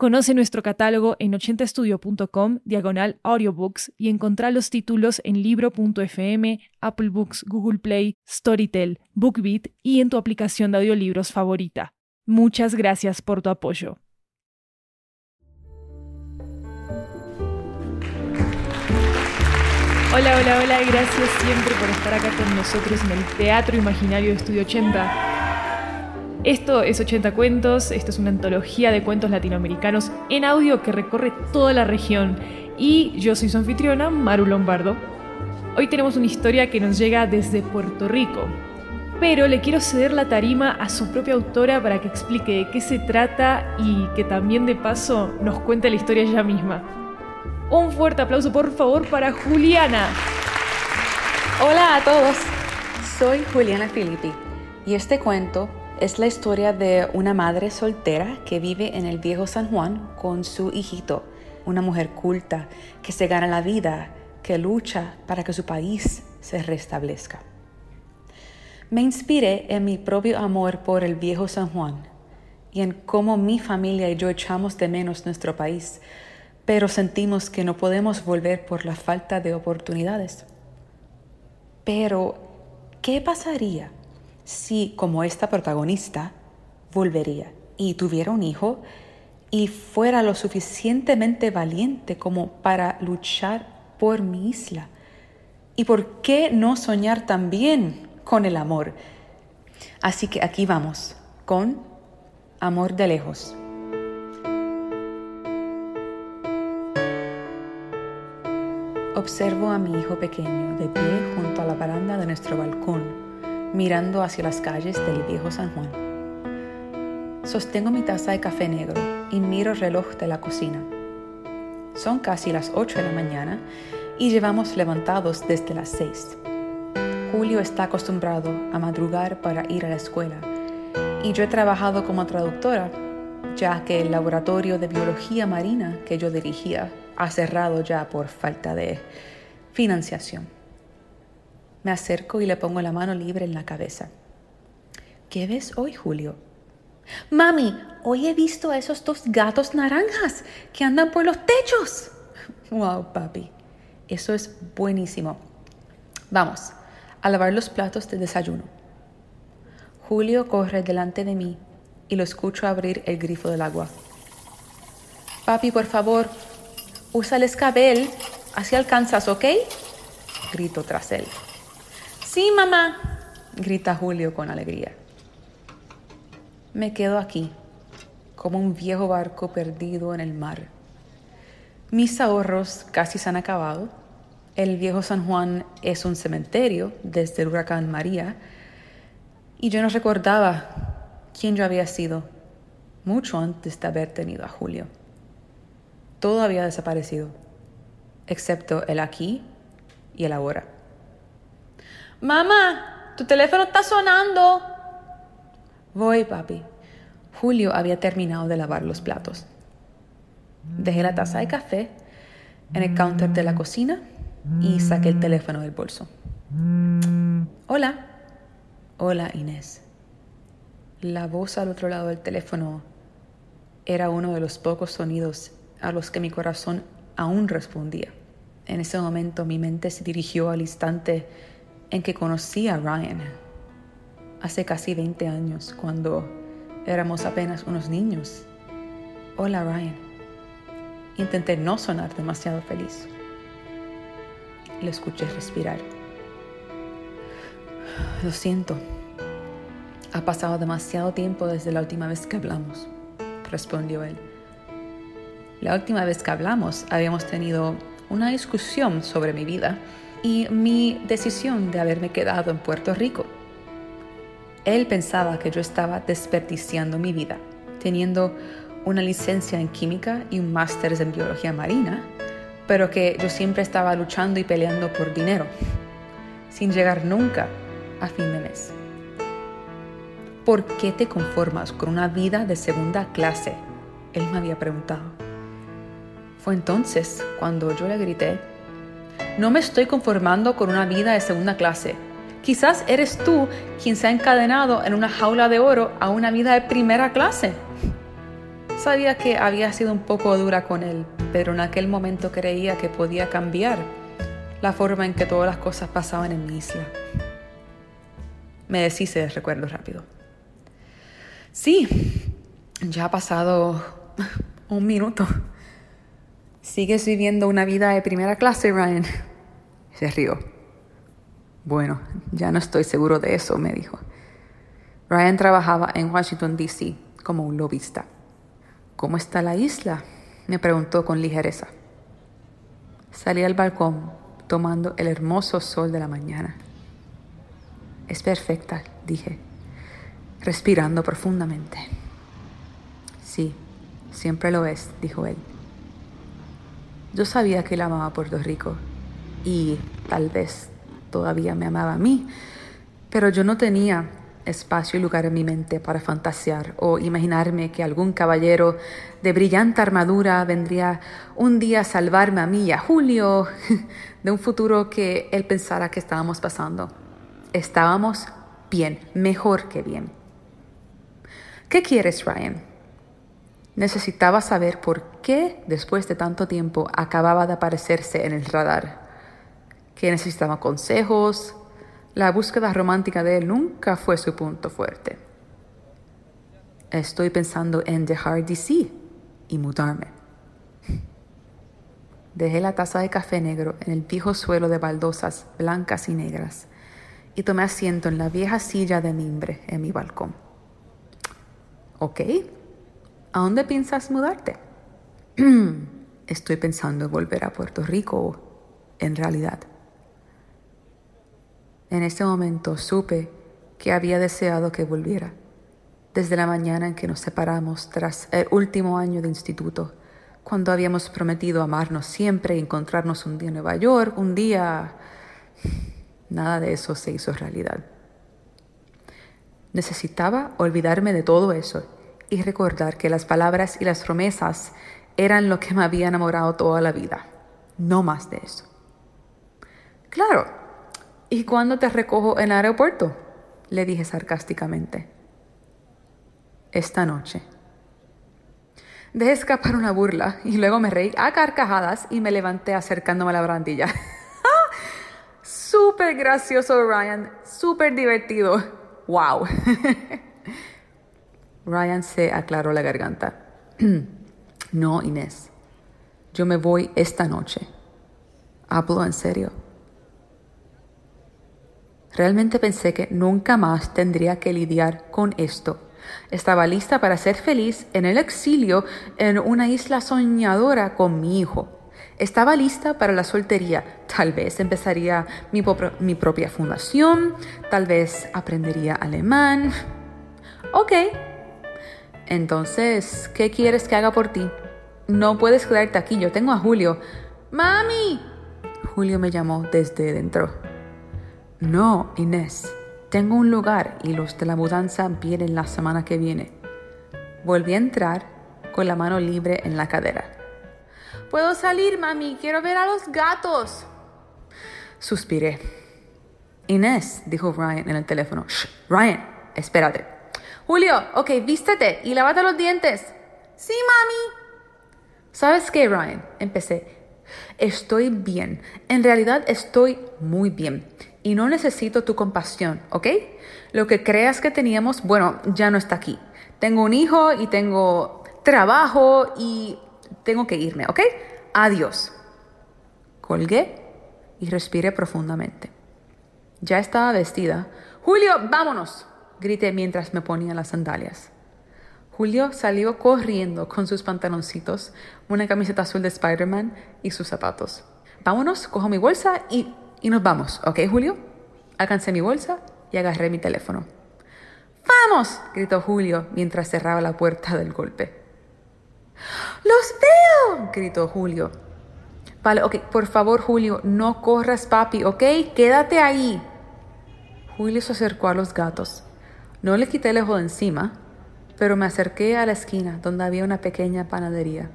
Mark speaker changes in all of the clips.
Speaker 1: Conoce nuestro catálogo en 80estudio.com, diagonal audiobooks, y encontrá los títulos en libro.fm, Apple Books, Google Play, Storytel, BookBeat y en tu aplicación de audiolibros favorita. Muchas gracias por tu apoyo. Hola, hola, hola, gracias siempre por estar acá con nosotros en el Teatro Imaginario de Estudio 80. Esto es 80 cuentos, esto es una antología de cuentos latinoamericanos en audio que recorre toda la región y yo soy su anfitriona, Maru Lombardo. Hoy tenemos una historia que nos llega desde Puerto Rico, pero le quiero ceder la tarima a su propia autora para que explique de qué se trata y que también de paso nos cuente la historia ella misma. Un fuerte aplauso por favor para Juliana.
Speaker 2: Hola a todos, soy Juliana Filippi y este cuento es la historia de una madre soltera que vive en el viejo San Juan con su hijito, una mujer culta que se gana la vida, que lucha para que su país se restablezca. Me inspiré en mi propio amor por el viejo San Juan y en cómo mi familia y yo echamos de menos nuestro país, pero sentimos que no podemos volver por la falta de oportunidades. Pero, ¿qué pasaría si, como esta protagonista, volvería y tuviera un hijo y fuera lo suficientemente valiente como para luchar por mi isla. ¿Y por qué no soñar también con el amor? Así que aquí vamos con Amor de lejos. Observo a mi hijo pequeño de pie junto a la baranda de nuestro balcón mirando hacia las calles del viejo San Juan. Sostengo mi taza de café negro y miro el reloj de la cocina. Son casi las 8 de la mañana y llevamos levantados desde las 6. Julio está acostumbrado a madrugar para ir a la escuela y yo he trabajado como traductora ya que el laboratorio de biología marina que yo dirigía ha cerrado ya por falta de financiación. Me acerco y le pongo la mano libre en la cabeza. ¿Qué ves hoy, Julio? Mami, hoy he visto a esos dos gatos naranjas que andan por los techos. Wow, papi, eso es buenísimo. Vamos a lavar los platos de desayuno. Julio corre delante de mí y lo escucho abrir el grifo del agua. Papi, por favor, usa el escabel, así alcanzas, ¿ok? Grito tras él. Sí, mamá, grita Julio con alegría. Me quedo aquí, como un viejo barco perdido en el mar. Mis ahorros casi se han acabado. El viejo San Juan es un cementerio desde el huracán María. Y yo no recordaba quién yo había sido mucho antes de haber tenido a Julio. Todo había desaparecido, excepto el aquí y el ahora. Mamá, tu teléfono está sonando. Voy, papi. Julio había terminado de lavar los platos. Dejé la taza de café en el counter de la cocina y saqué el teléfono del bolso. Hola. Hola, Inés. La voz al otro lado del teléfono era uno de los pocos sonidos a los que mi corazón aún respondía. En ese momento mi mente se dirigió al instante en que conocí a Ryan hace casi 20 años, cuando éramos apenas unos niños. Hola Ryan. Intenté no sonar demasiado feliz. Le escuché respirar. Lo siento. Ha pasado demasiado tiempo desde la última vez que hablamos, respondió él. La última vez que hablamos habíamos tenido una discusión sobre mi vida y mi decisión de haberme quedado en Puerto Rico. Él pensaba que yo estaba desperdiciando mi vida, teniendo una licencia en química y un máster en biología marina, pero que yo siempre estaba luchando y peleando por dinero, sin llegar nunca a fin de mes. ¿Por qué te conformas con una vida de segunda clase? Él me había preguntado. Fue entonces cuando yo le grité, no me estoy conformando con una vida de segunda clase. Quizás eres tú quien se ha encadenado en una jaula de oro a una vida de primera clase. Sabía que había sido un poco dura con él, pero en aquel momento creía que podía cambiar la forma en que todas las cosas pasaban en mi isla. Me deshice de recuerdo rápido. Sí, ya ha pasado un minuto. ¿Sigues viviendo una vida de primera clase, Ryan? Se rió. Bueno, ya no estoy seguro de eso, me dijo. Ryan trabajaba en Washington, D.C. como un lobista. ¿Cómo está la isla? me preguntó con ligereza. Salí al balcón tomando el hermoso sol de la mañana. Es perfecta, dije, respirando profundamente. Sí, siempre lo es, dijo él. Yo sabía que él amaba a Puerto Rico y tal vez todavía me amaba a mí, pero yo no tenía espacio y lugar en mi mente para fantasear o imaginarme que algún caballero de brillante armadura vendría un día a salvarme a mí y a Julio de un futuro que él pensara que estábamos pasando. Estábamos bien, mejor que bien. ¿Qué quieres, Ryan? Necesitaba saber por qué después de tanto tiempo acababa de aparecerse en el radar. Que necesitaba consejos, la búsqueda romántica de él nunca fue su punto fuerte. Estoy pensando en dejar DC y mudarme. Dejé la taza de café negro en el viejo suelo de baldosas blancas y negras y tomé asiento en la vieja silla de mimbre en mi balcón. Ok, ¿a dónde piensas mudarte? Estoy pensando en volver a Puerto Rico, en realidad. En ese momento supe que había deseado que volviera. Desde la mañana en que nos separamos tras el último año de instituto, cuando habíamos prometido amarnos siempre y encontrarnos un día en Nueva York, un día... Nada de eso se hizo realidad. Necesitaba olvidarme de todo eso y recordar que las palabras y las promesas eran lo que me había enamorado toda la vida. No más de eso. Claro, ¿Y cuándo te recojo en el aeropuerto? Le dije sarcásticamente. Esta noche. Dejé escapar una burla y luego me reí a carcajadas y me levanté acercándome a la barandilla. súper gracioso, Ryan. Súper divertido. ¡Wow! Ryan se aclaró la garganta. no, Inés. Yo me voy esta noche. Hablo en serio. Realmente pensé que nunca más tendría que lidiar con esto. Estaba lista para ser feliz en el exilio en una isla soñadora con mi hijo. Estaba lista para la soltería. Tal vez empezaría mi, propia fundación, tal vez aprendería alemán. Ok. Entonces, ¿qué quieres que haga por ti? No puedes quedarte aquí, yo tengo a Julio. ¡Mami! Julio me llamó desde dentro. No, Inés, tengo un lugar y los de la mudanza vienen la semana que viene. Volví a entrar con la mano libre en la cadera. Puedo salir, mami, quiero ver a los gatos. Suspiré. Inés, dijo Ryan en el teléfono. Shh, Ryan, espérate. Julio, ok, vístete y lávate los dientes. Sí, mami. ¿Sabes qué, Ryan? Empecé. Estoy bien. En realidad estoy muy bien y no necesito tu compasión, ¿ok? Lo que creas que teníamos, bueno, ya no está aquí. Tengo un hijo y tengo trabajo y tengo que irme, ¿ok? Adiós. Colgué y respiré profundamente. Ya estaba vestida. Julio, vámonos, grité mientras me ponía las sandalias. Julio salió corriendo con sus pantaloncitos, una camiseta azul de Spider-Man y sus zapatos. Vámonos, cojo mi bolsa y y nos vamos, ¿ok, Julio? Alcancé mi bolsa y agarré mi teléfono. ¡Vamos! gritó Julio mientras cerraba la puerta del golpe. ¡Los veo! gritó Julio. Vale, ok, por favor, Julio, no corras, papi, ¿ok? Quédate ahí. Julio se acercó a los gatos. No le quité el ojo de encima, pero me acerqué a la esquina donde había una pequeña panadería.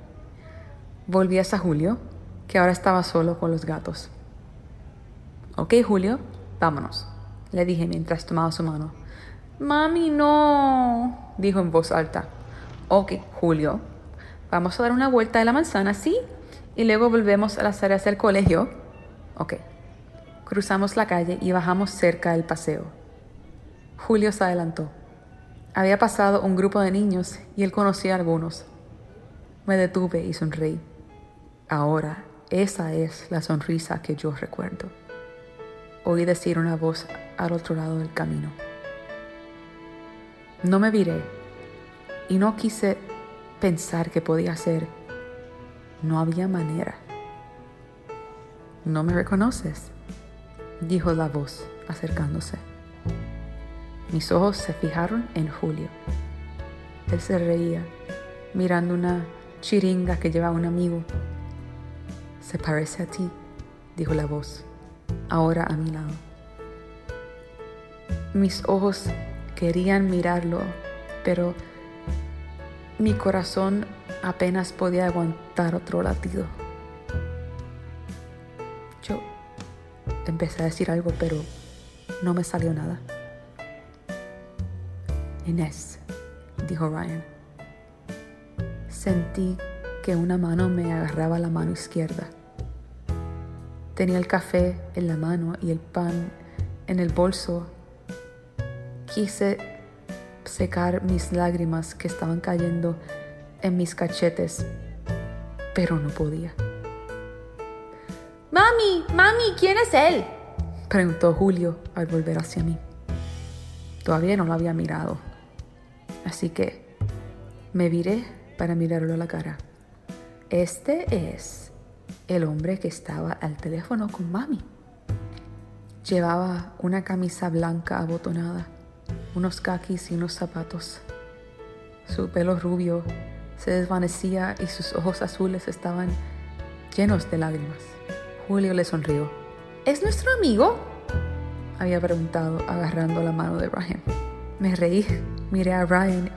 Speaker 2: Volví hacia Julio, que ahora estaba solo con los gatos. Ok, Julio, vámonos, le dije mientras tomaba su mano. Mami, no, dijo en voz alta. Ok, Julio, vamos a dar una vuelta de la manzana, ¿sí? Y luego volvemos a las áreas del colegio. Ok. Cruzamos la calle y bajamos cerca del paseo. Julio se adelantó. Había pasado un grupo de niños y él conocía a algunos. Me detuve y sonreí. Ahora, esa es la sonrisa que yo recuerdo. Oí decir una voz al otro lado del camino. No me viré y no quise pensar que podía ser. No había manera. ¿No me reconoces? dijo la voz acercándose. Mis ojos se fijaron en Julio. Él se reía, mirando una chiringa que llevaba un amigo. Se parece a ti, dijo la voz, ahora a mi lado. Mis ojos querían mirarlo, pero mi corazón apenas podía aguantar otro latido. Yo empecé a decir algo, pero no me salió nada. Inés, dijo Ryan. Sentí que una mano me agarraba la mano izquierda. Tenía el café en la mano y el pan en el bolso. Quise secar mis lágrimas que estaban cayendo en mis cachetes, pero no podía. Mami, mami, ¿quién es él? preguntó Julio al volver hacia mí. Todavía no lo había mirado. Así que me viré para mirarlo a la cara. Este es el hombre que estaba al teléfono con mami. Llevaba una camisa blanca abotonada, unos caquis y unos zapatos. Su pelo rubio se desvanecía y sus ojos azules estaban llenos de lágrimas. Julio le sonrió. ¿Es nuestro amigo? había preguntado agarrando la mano de Ryan. Me reí miré a Ryan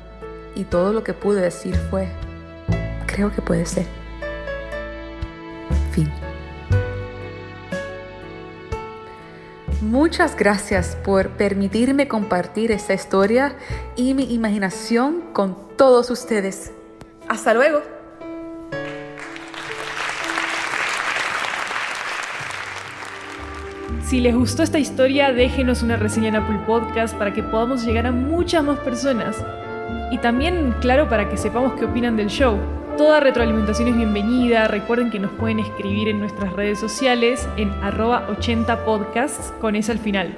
Speaker 2: y todo lo que pude decir fue, creo que puede ser. Fin. Muchas gracias por permitirme compartir esta historia y mi imaginación con todos ustedes. Hasta luego.
Speaker 1: Si les gustó esta historia, déjenos una reseña en Apple Podcast para que podamos llegar a muchas más personas. Y también, claro, para que sepamos qué opinan del show. Toda retroalimentación es bienvenida. Recuerden que nos pueden escribir en nuestras redes sociales en arroba 80podcasts con ese al final.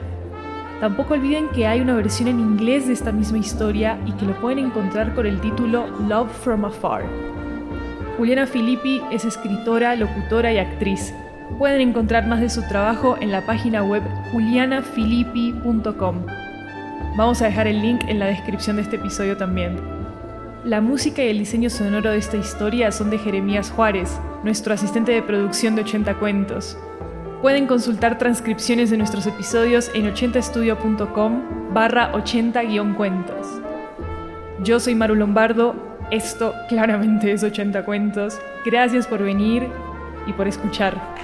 Speaker 1: Tampoco olviden que hay una versión en inglés de esta misma historia y que lo pueden encontrar con el título Love from Afar. Juliana Filippi es escritora, locutora y actriz. Pueden encontrar más de su trabajo en la página web julianafilippi.com. Vamos a dejar el link en la descripción de este episodio también. La música y el diseño sonoro de esta historia son de Jeremías Juárez, nuestro asistente de producción de 80 cuentos. Pueden consultar transcripciones de nuestros episodios en 80estudio.com barra 80-cuentos. Yo soy Maru Lombardo, esto claramente es 80 cuentos. Gracias por venir y por escuchar.